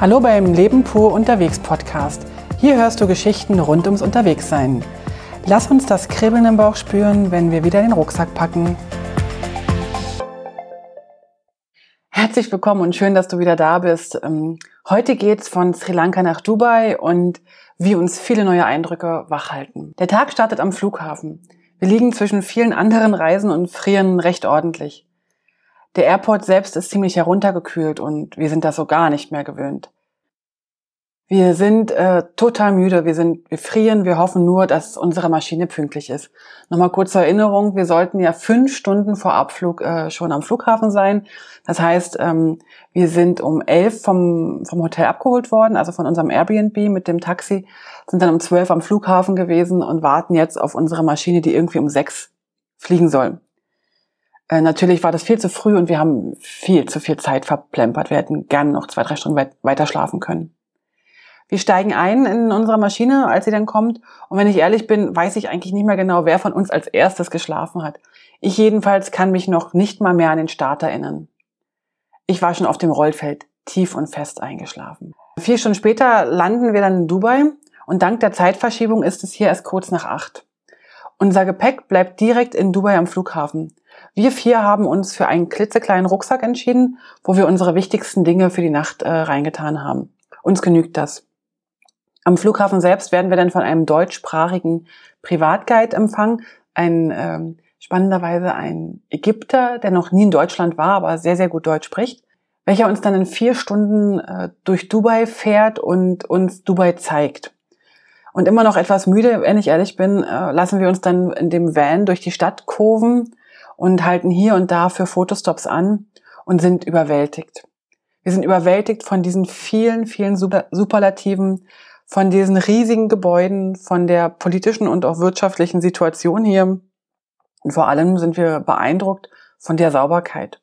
Hallo beim Leben pur unterwegs Podcast. Hier hörst du Geschichten rund ums Unterwegssein. Lass uns das Kribbeln im Bauch spüren, wenn wir wieder den Rucksack packen. Herzlich willkommen und schön, dass du wieder da bist. Ähm, heute geht's von Sri Lanka nach Dubai und wie uns viele neue Eindrücke wachhalten. Der Tag startet am Flughafen. Wir liegen zwischen vielen anderen Reisen und frieren recht ordentlich. Der Airport selbst ist ziemlich heruntergekühlt und wir sind das so gar nicht mehr gewöhnt. Wir sind äh, total müde, wir sind, wir frieren, wir hoffen nur, dass unsere Maschine pünktlich ist. Nochmal kurze Erinnerung, wir sollten ja fünf Stunden vor Abflug äh, schon am Flughafen sein. Das heißt, ähm, wir sind um elf vom, vom Hotel abgeholt worden, also von unserem Airbnb mit dem Taxi, sind dann um zwölf am Flughafen gewesen und warten jetzt auf unsere Maschine, die irgendwie um sechs fliegen soll. Äh, natürlich war das viel zu früh und wir haben viel zu viel Zeit verplempert. Wir hätten gern noch zwei, drei Stunden weit, weiter schlafen können. Wir steigen ein in unsere Maschine, als sie dann kommt. Und wenn ich ehrlich bin, weiß ich eigentlich nicht mehr genau, wer von uns als erstes geschlafen hat. Ich jedenfalls kann mich noch nicht mal mehr an den Start erinnern. Ich war schon auf dem Rollfeld tief und fest eingeschlafen. Vier Stunden später landen wir dann in Dubai und dank der Zeitverschiebung ist es hier erst kurz nach acht. Unser Gepäck bleibt direkt in Dubai am Flughafen. Wir vier haben uns für einen klitzekleinen Rucksack entschieden, wo wir unsere wichtigsten Dinge für die Nacht äh, reingetan haben. Uns genügt das. Am Flughafen selbst werden wir dann von einem deutschsprachigen Privatguide empfangen, ein ähm, spannenderweise ein Ägypter, der noch nie in Deutschland war, aber sehr, sehr gut Deutsch spricht, welcher uns dann in vier Stunden äh, durch Dubai fährt und uns Dubai zeigt. Und immer noch etwas müde, wenn ich ehrlich bin, äh, lassen wir uns dann in dem Van durch die Stadt kurven und halten hier und da für Fotostops an und sind überwältigt. Wir sind überwältigt von diesen vielen, vielen Superlativen, von diesen riesigen Gebäuden, von der politischen und auch wirtschaftlichen Situation hier. Und vor allem sind wir beeindruckt von der Sauberkeit.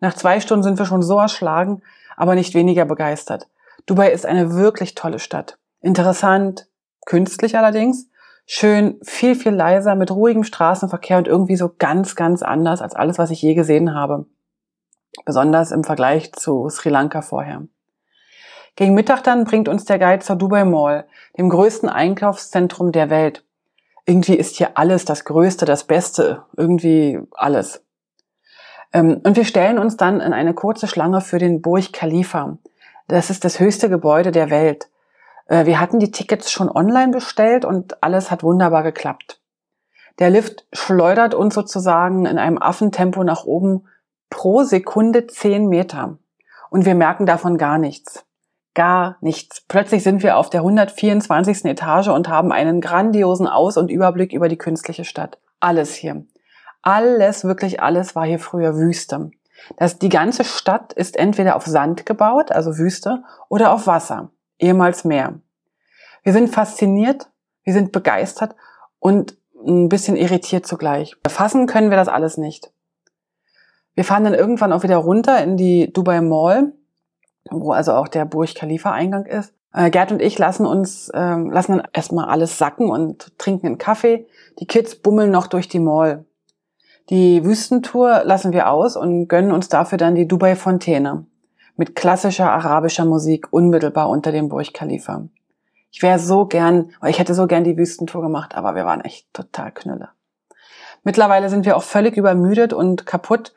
Nach zwei Stunden sind wir schon so erschlagen, aber nicht weniger begeistert. Dubai ist eine wirklich tolle Stadt. Interessant, künstlich allerdings, schön, viel, viel leiser, mit ruhigem Straßenverkehr und irgendwie so ganz, ganz anders als alles, was ich je gesehen habe. Besonders im Vergleich zu Sri Lanka vorher. Gegen Mittag dann bringt uns der Guide zur Dubai Mall, dem größten Einkaufszentrum der Welt. Irgendwie ist hier alles das Größte, das Beste, irgendwie alles. Ähm, und wir stellen uns dann in eine kurze Schlange für den Burj Khalifa. Das ist das höchste Gebäude der Welt. Äh, wir hatten die Tickets schon online bestellt und alles hat wunderbar geklappt. Der Lift schleudert uns sozusagen in einem Affentempo nach oben pro Sekunde zehn Meter. Und wir merken davon gar nichts gar nichts. Plötzlich sind wir auf der 124. Etage und haben einen grandiosen Aus- und Überblick über die künstliche Stadt. Alles hier. Alles, wirklich alles war hier früher Wüste. Das, die ganze Stadt ist entweder auf Sand gebaut, also Wüste, oder auf Wasser, ehemals Meer. Wir sind fasziniert, wir sind begeistert und ein bisschen irritiert zugleich. Fassen können wir das alles nicht. Wir fahren dann irgendwann auch wieder runter in die Dubai Mall wo also auch der Burj Khalifa Eingang ist. Äh, Gerd und ich lassen uns, ähm, lassen dann erstmal alles sacken und trinken einen Kaffee. Die Kids bummeln noch durch die Mall. Die Wüstentour lassen wir aus und gönnen uns dafür dann die Dubai Fontäne mit klassischer arabischer Musik unmittelbar unter dem Burj Khalifa. Ich wäre so gern, ich hätte so gern die Wüstentour gemacht, aber wir waren echt total knülle. Mittlerweile sind wir auch völlig übermüdet und kaputt.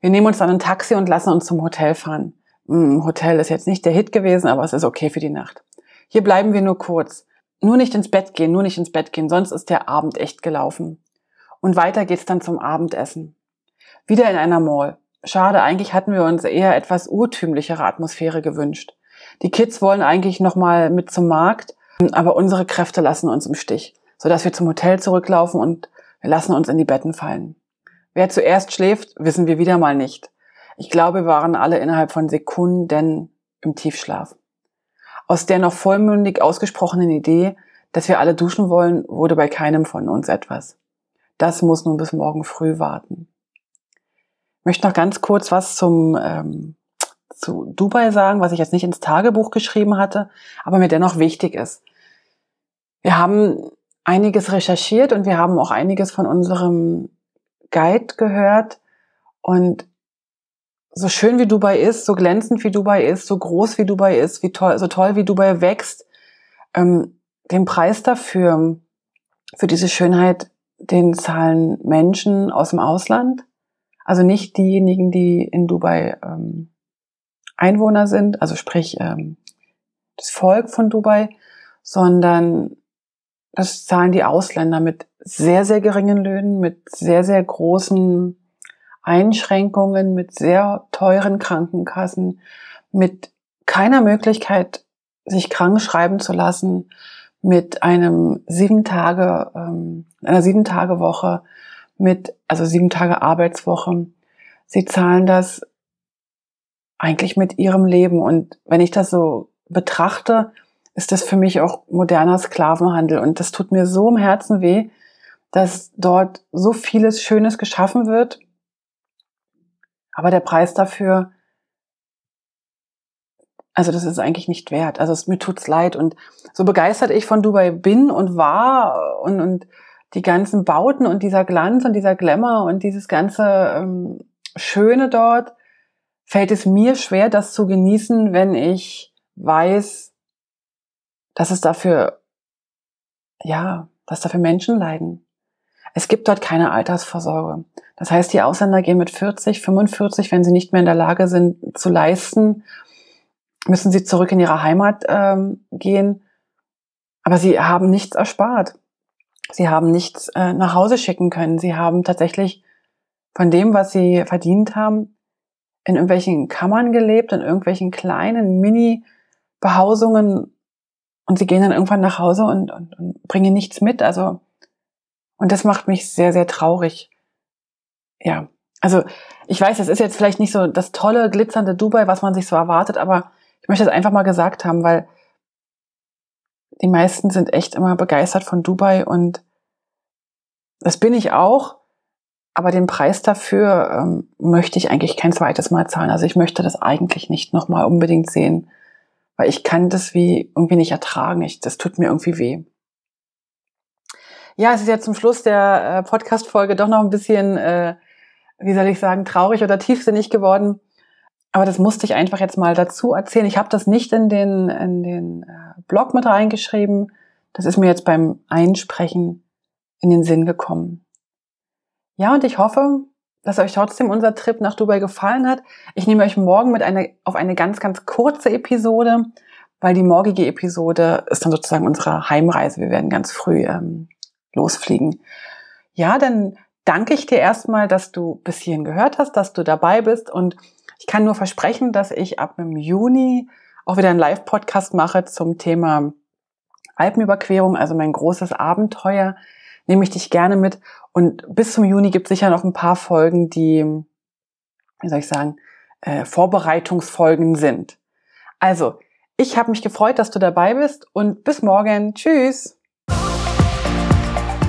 Wir nehmen uns dann ein Taxi und lassen uns zum Hotel fahren. Hm, Hotel ist jetzt nicht der Hit gewesen, aber es ist okay für die Nacht. Hier bleiben wir nur kurz. Nur nicht ins Bett gehen, nur nicht ins Bett gehen, sonst ist der Abend echt gelaufen. Und weiter geht's dann zum Abendessen. Wieder in einer Mall. Schade, eigentlich hatten wir uns eher etwas urtümlichere Atmosphäre gewünscht. Die Kids wollen eigentlich nochmal mit zum Markt, aber unsere Kräfte lassen uns im Stich, sodass wir zum Hotel zurücklaufen und wir lassen uns in die Betten fallen. Wer zuerst schläft, wissen wir wieder mal nicht. Ich glaube, wir waren alle innerhalb von Sekunden im Tiefschlaf. Aus der noch vollmündig ausgesprochenen Idee, dass wir alle duschen wollen, wurde bei keinem von uns etwas. Das muss nun bis morgen früh warten. Möchte noch ganz kurz was zum ähm, zu Dubai sagen, was ich jetzt nicht ins Tagebuch geschrieben hatte, aber mir dennoch wichtig ist. Wir haben einiges recherchiert und wir haben auch einiges von unserem Guide gehört und so schön wie Dubai ist, so glänzend wie Dubai ist, so groß wie Dubai ist, wie toll, so toll wie Dubai wächst, ähm, den Preis dafür, für diese Schönheit, den zahlen Menschen aus dem Ausland. Also nicht diejenigen, die in Dubai ähm, Einwohner sind, also sprich ähm, das Volk von Dubai, sondern das zahlen die Ausländer mit sehr, sehr geringen Löhnen, mit sehr, sehr großen Einschränkungen, mit sehr teuren Krankenkassen, mit keiner Möglichkeit, sich krank schreiben zu lassen, mit einem sieben Tage, ähm, einer sieben Tage Woche, mit, also sieben Tage Arbeitswoche. Sie zahlen das eigentlich mit ihrem Leben. Und wenn ich das so betrachte, ist das für mich auch moderner Sklavenhandel. Und das tut mir so im Herzen weh, dass dort so vieles Schönes geschaffen wird, aber der Preis dafür, also das ist eigentlich nicht wert. Also es, mir tut's leid. Und so begeistert ich von Dubai bin und war und, und die ganzen Bauten und dieser Glanz und dieser Glamour und dieses ganze ähm, Schöne dort, fällt es mir schwer, das zu genießen, wenn ich weiß, dass es dafür, ja, dass dafür Menschen leiden. Es gibt dort keine Altersvorsorge. Das heißt, die Ausländer gehen mit 40, 45, wenn sie nicht mehr in der Lage sind zu leisten, müssen sie zurück in ihre Heimat ähm, gehen. Aber sie haben nichts erspart. Sie haben nichts äh, nach Hause schicken können. Sie haben tatsächlich von dem, was sie verdient haben, in irgendwelchen Kammern gelebt, in irgendwelchen kleinen Mini-Behausungen und sie gehen dann irgendwann nach Hause und, und, und bringen nichts mit. Also, und das macht mich sehr, sehr traurig. Ja, also ich weiß, es ist jetzt vielleicht nicht so das tolle, glitzernde Dubai, was man sich so erwartet, aber ich möchte es einfach mal gesagt haben, weil die meisten sind echt immer begeistert von Dubai und das bin ich auch. Aber den Preis dafür ähm, möchte ich eigentlich kein zweites Mal zahlen. Also ich möchte das eigentlich nicht nochmal unbedingt sehen, weil ich kann das wie irgendwie nicht ertragen. Ich, das tut mir irgendwie weh. Ja, es ist ja zum Schluss der äh, Podcast-Folge doch noch ein bisschen, äh, wie soll ich sagen, traurig oder tiefsinnig geworden. Aber das musste ich einfach jetzt mal dazu erzählen. Ich habe das nicht in den, in den äh, Blog mit reingeschrieben. Das ist mir jetzt beim Einsprechen in den Sinn gekommen. Ja, und ich hoffe, dass euch trotzdem unser Trip nach Dubai gefallen hat. Ich nehme euch morgen mit einer, auf eine ganz, ganz kurze Episode, weil die morgige Episode ist dann sozusagen unsere Heimreise. Wir werden ganz früh ähm, losfliegen. Ja, dann danke ich dir erstmal, dass du bis hierhin gehört hast, dass du dabei bist und ich kann nur versprechen, dass ich ab dem Juni auch wieder einen Live-Podcast mache zum Thema Alpenüberquerung, also mein großes Abenteuer nehme ich dich gerne mit. Und bis zum Juni gibt es sicher noch ein paar Folgen, die, wie soll ich sagen, äh, Vorbereitungsfolgen sind. Also, ich habe mich gefreut, dass du dabei bist und bis morgen. Tschüss.